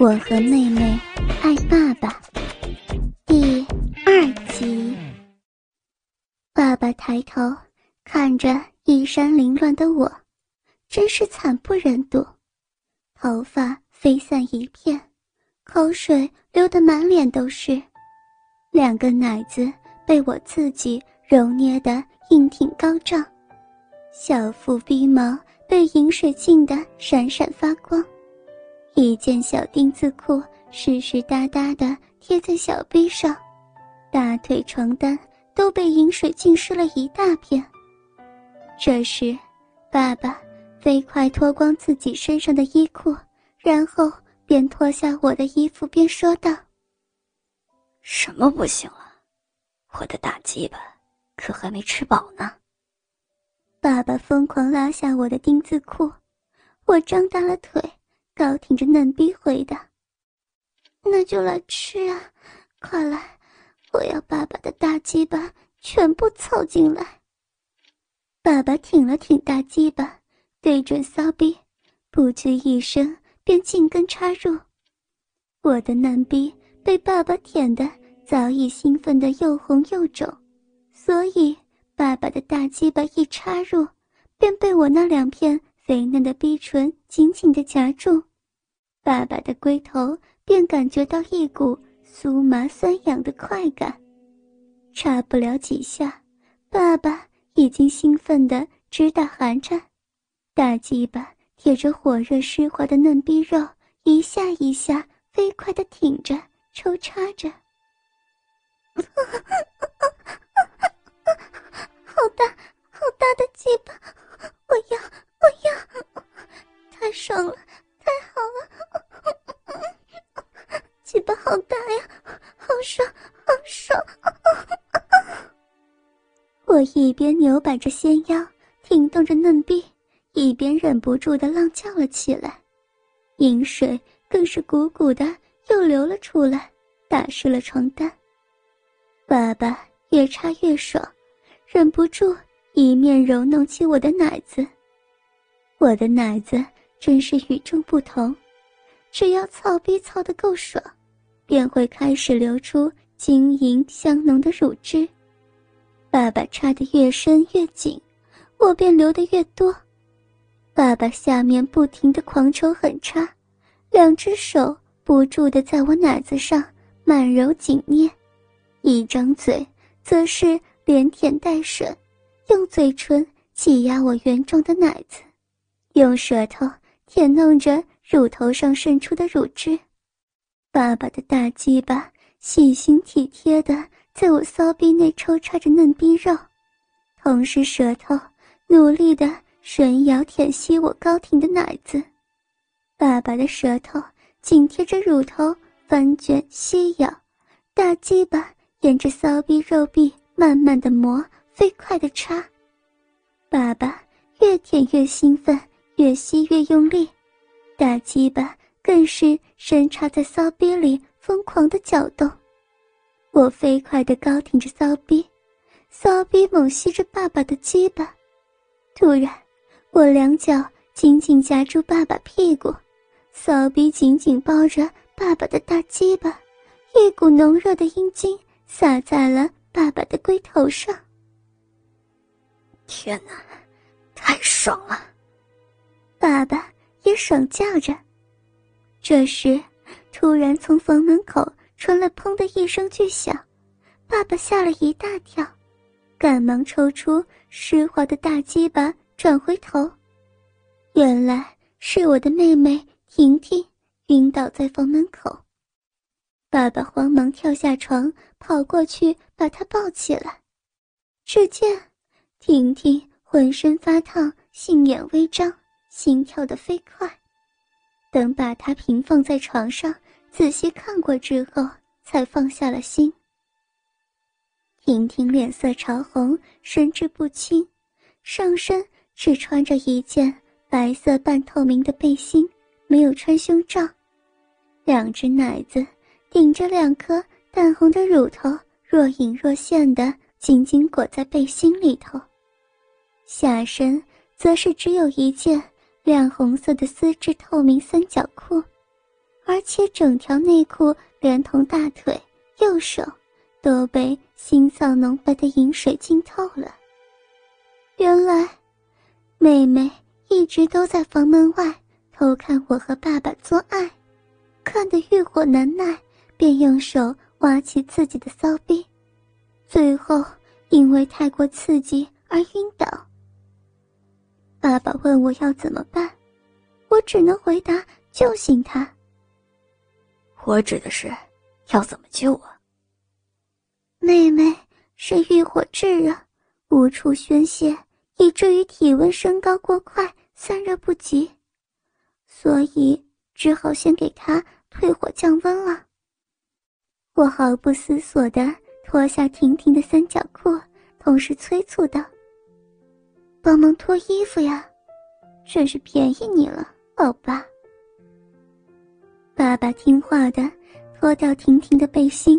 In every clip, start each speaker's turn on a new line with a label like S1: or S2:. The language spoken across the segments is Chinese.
S1: 我和妹妹爱爸爸，第二集。爸爸抬头看着衣衫凌乱的我，真是惨不忍睹，头发飞散一片，口水流得满脸都是，两个奶子被我自己揉捏得硬挺高胀，小腹逼毛被饮水浸得闪闪发光。一件小丁字裤湿湿哒哒的贴在小臂上，大腿床单都被饮水浸湿了一大片。这时，爸爸飞快脱光自己身上的衣裤，然后边脱下我的衣服边说道：“
S2: 什么不行了？我的大鸡巴可还没吃饱呢。”
S1: 爸爸疯狂拉下我的丁字裤，我张大了腿。高挺着嫩逼回答：“那就来吃啊，快来！我要爸爸的大鸡巴全部凑进来。”爸爸挺了挺大鸡巴，对准骚逼，不吱一声便进根插入。我的嫩逼被爸爸舔得早已兴奋得又红又肿，所以爸爸的大鸡巴一插入，便被我那两片肥嫩的逼唇紧紧地夹住。爸爸的龟头便感觉到一股酥麻酸痒的快感，差不了几下，爸爸已经兴奋的直打寒颤，大鸡巴贴着火热湿滑的嫩逼肉，一下一下飞快的挺着抽插着。好大好大的鸡巴，我要我要，太爽了！好大呀，好爽，好爽！我一边扭摆着纤腰，挺动着嫩臂，一边忍不住的浪叫了起来，饮水更是鼓鼓的又流了出来，打湿了床单。爸爸越插越爽，忍不住一面揉弄起我的奶子，我的奶子。真是与众不同，只要操逼操得够爽，便会开始流出晶莹香浓的乳汁。爸爸插得越深越紧，我便流得越多。爸爸下面不停的狂抽狠插，两只手不住的在我奶子上慢揉紧捏，一张嘴则是连舔带吮，用嘴唇挤压我圆壮的奶子，用舌头。舔弄着乳头上渗出的乳汁，爸爸的大鸡巴细心体贴的在我骚逼内抽插着嫩逼肉，同时舌头努力的吮咬舔吸我高挺的奶子。爸爸的舌头紧贴着乳头翻卷吸咬，大鸡巴沿着骚逼肉壁慢慢的磨，飞快的插。爸爸越舔越兴奋。越吸越用力，大鸡巴更是深插在骚逼里，疯狂的搅动。我飞快地高挺着骚逼，骚逼猛吸着爸爸的鸡巴。突然，我两脚紧紧夹住爸爸屁股，骚逼紧紧抱着爸爸的大鸡巴，一股浓热的阴茎洒在了爸爸的龟头上。
S2: 天哪，太爽了！
S1: 爸爸也爽叫着。这时，突然从房门口传来“砰”的一声巨响，爸爸吓了一大跳，赶忙抽出湿滑的大鸡巴，转回头，原来是我的妹妹婷婷晕倒在房门口。爸爸慌忙跳下床，跑过去把她抱起来，只见婷婷浑身发烫，杏眼微张。心跳得飞快，等把他平放在床上，仔细看过之后，才放下了心。婷婷脸色潮红，神志不清，上身只穿着一件白色半透明的背心，没有穿胸罩，两只奶子顶着两颗淡红的乳头，若隐若现的紧紧裹在背心里头，下身则是只有一件。亮红色的丝质透明三角裤，而且整条内裤连同大腿、右手都被腥臊浓白的饮水浸透了。原来，妹妹一直都在房门外偷看我和爸爸做爱，看得欲火难耐，便用手挖起自己的骚逼，最后因为太过刺激而晕倒。爸爸问我要怎么办，我只能回答救醒他。
S2: 我指的是，要怎么救啊？
S1: 妹妹是欲火炙热，无处宣泄。以至于体温升高过快，散热不及，所以只好先给她退火降温了。我毫不思索地脱下婷婷的三角裤，同时催促道：“帮忙脱衣服呀，真是便宜你了，老爸。”爸爸听话的脱掉婷婷的背心，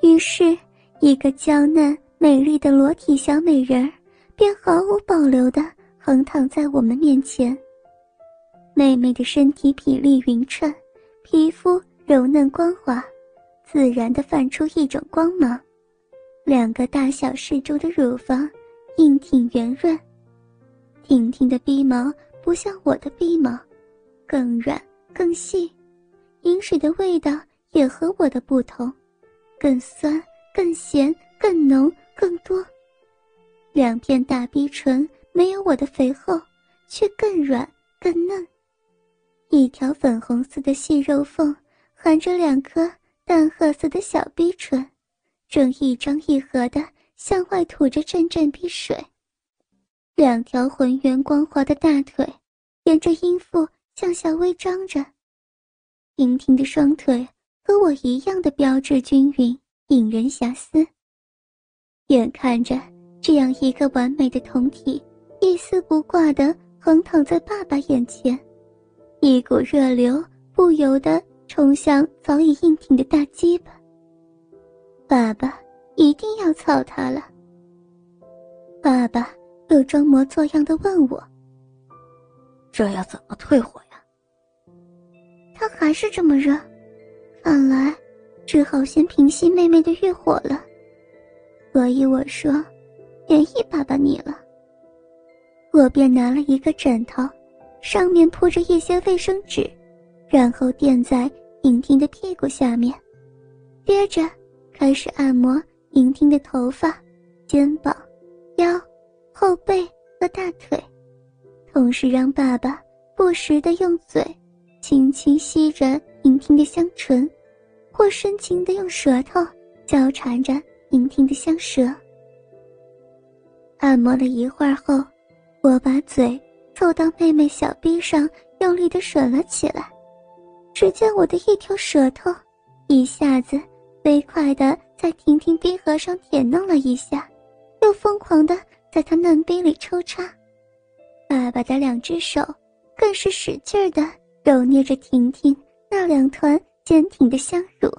S1: 于是，一个娇嫩美丽的裸体小美人儿。便毫无保留的横躺在我们面前。妹妹的身体比例匀称，皮肤柔嫩光滑，自然的泛出一种光芒。两个大小适中的乳房，硬挺圆润。婷婷的鼻毛不像我的鼻毛，更软更细，饮水的味道也和我的不同，更酸、更咸、更浓、更多。两片大逼唇没有我的肥厚，却更软更嫩。一条粉红色的细肉缝，含着两颗淡褐色的小逼唇，正一张一合的向外吐着阵阵逼水。两条浑圆光滑的大腿，沿着阴腹向下微张着。婷婷的双腿和我一样的标致均匀，引人遐思。眼看着。这样一个完美的酮体，一丝不挂的横躺在爸爸眼前，一股热流不由得冲向早已硬挺的大鸡巴。爸爸一定要操他了。爸爸又装模作样的问我：“
S2: 这要怎么退火呀？”
S1: 他还是这么热，看来只好先平息妹妹的欲火了。所以我说。愿意爸爸你了，我便拿了一个枕头，上面铺着一些卫生纸，然后垫在莹婷的屁股下面，接着开始按摩莹婷的头发、肩膀、腰、后背和大腿，同时让爸爸不时的用嘴轻轻吸着莹婷的香唇，或深情的用舌头交缠着莹婷的香舌。按摩了一会儿后，我把嘴凑到妹妹小臂上，用力的吮了起来。只见我的一条舌头，一下子飞快的在婷婷逼合上舔弄了一下，又疯狂的在她嫩逼里抽插。爸爸的两只手更是使劲的揉捏着婷婷那两团坚挺的香乳。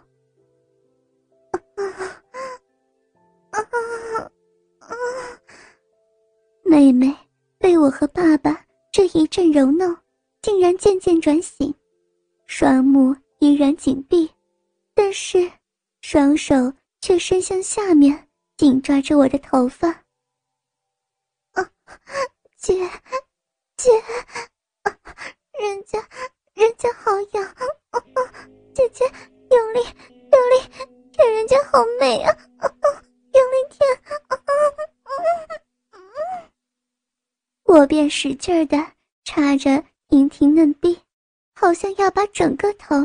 S1: 妹妹被我和爸爸这一阵揉弄，竟然渐渐转醒，双目依然紧闭，但是双手却伸向下面，紧抓着我的头发。姐，姐，人家，人家好痒，姐姐用力，用力，舔人家好美啊，用力舔。我便使劲儿的插着婷婷嫩逼，好像要把整个头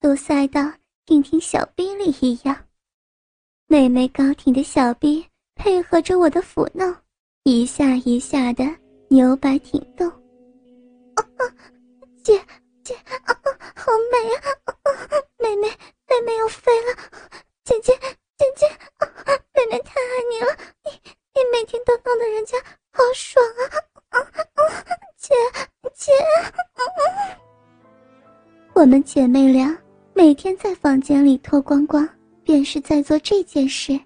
S1: 都塞到婷婷小逼里一样。妹妹高挺的小逼配合着我的抚弄，一下一下的扭摆挺动。啊啊姐姐，啊啊好美啊！妹妹妹妹要飞了，姐姐姐姐，啊妹妹太爱你了，你你每天都弄得人家好爽啊！姐姐，我们姐妹俩每天在房间里脱光光，便是在做这件事。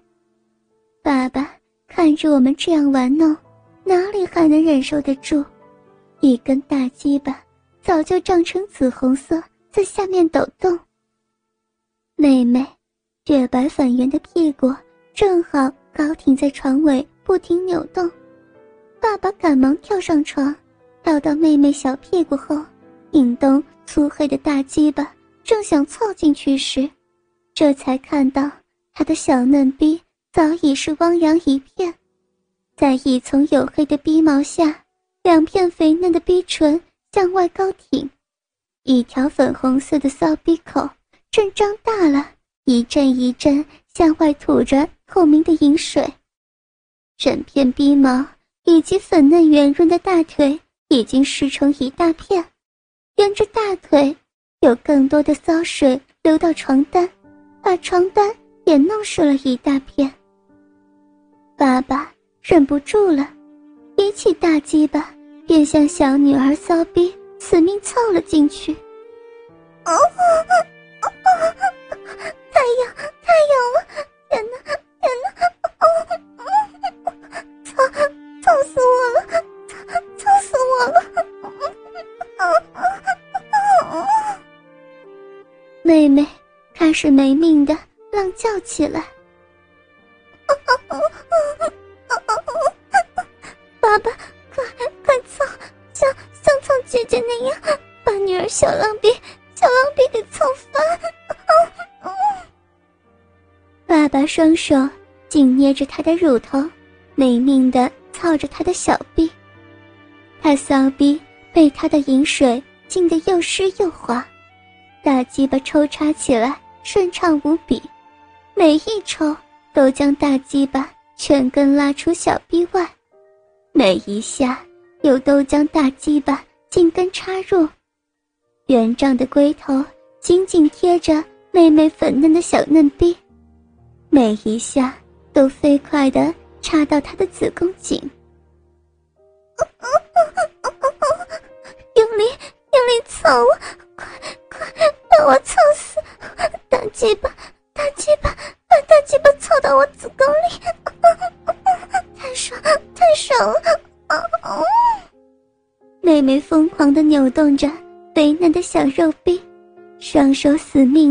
S1: 爸爸看着我们这样玩弄，哪里还能忍受得住？一根大鸡巴早就胀成紫红色，在下面抖动。妹妹雪白粉圆的屁股正好高挺在床尾，不停扭动。爸爸赶忙跳上床，跳到妹妹小屁股后，引动粗黑的大鸡巴，正想凑进去时，这才看到他的小嫩逼早已是汪洋一片，在一丛黝黑的逼毛下，两片肥嫩的逼唇向外高挺，一条粉红色的骚逼口正张大了，一阵一阵向外吐着透明的饮水，整片逼毛。以及粉嫩圆润的大腿已经湿成一大片，沿着大腿有更多的骚水流到床单，把床单也弄湿了一大片。爸爸忍不住了，一起大鸡巴便向小女儿骚逼死命凑了进去。哦，太痒，太痒了！天哪，天哪！妹妹开始没命的浪叫起来。爸爸，快快操，像像操姐姐那样，把女儿小浪逼小浪逼给操翻。爸爸双手紧捏着她的乳头，没命的操着她的小臂。他骚逼被他的饮水浸得又湿又滑。大鸡巴抽插起来顺畅无比，每一抽都将大鸡巴全根拉出小臂外，每一下又都将大鸡巴进根插入，圆胀的龟头紧紧贴着妹妹粉嫩的小嫩逼，每一下都飞快地插到她的子宫颈，动着肥嫩的小肉臂，双手死命。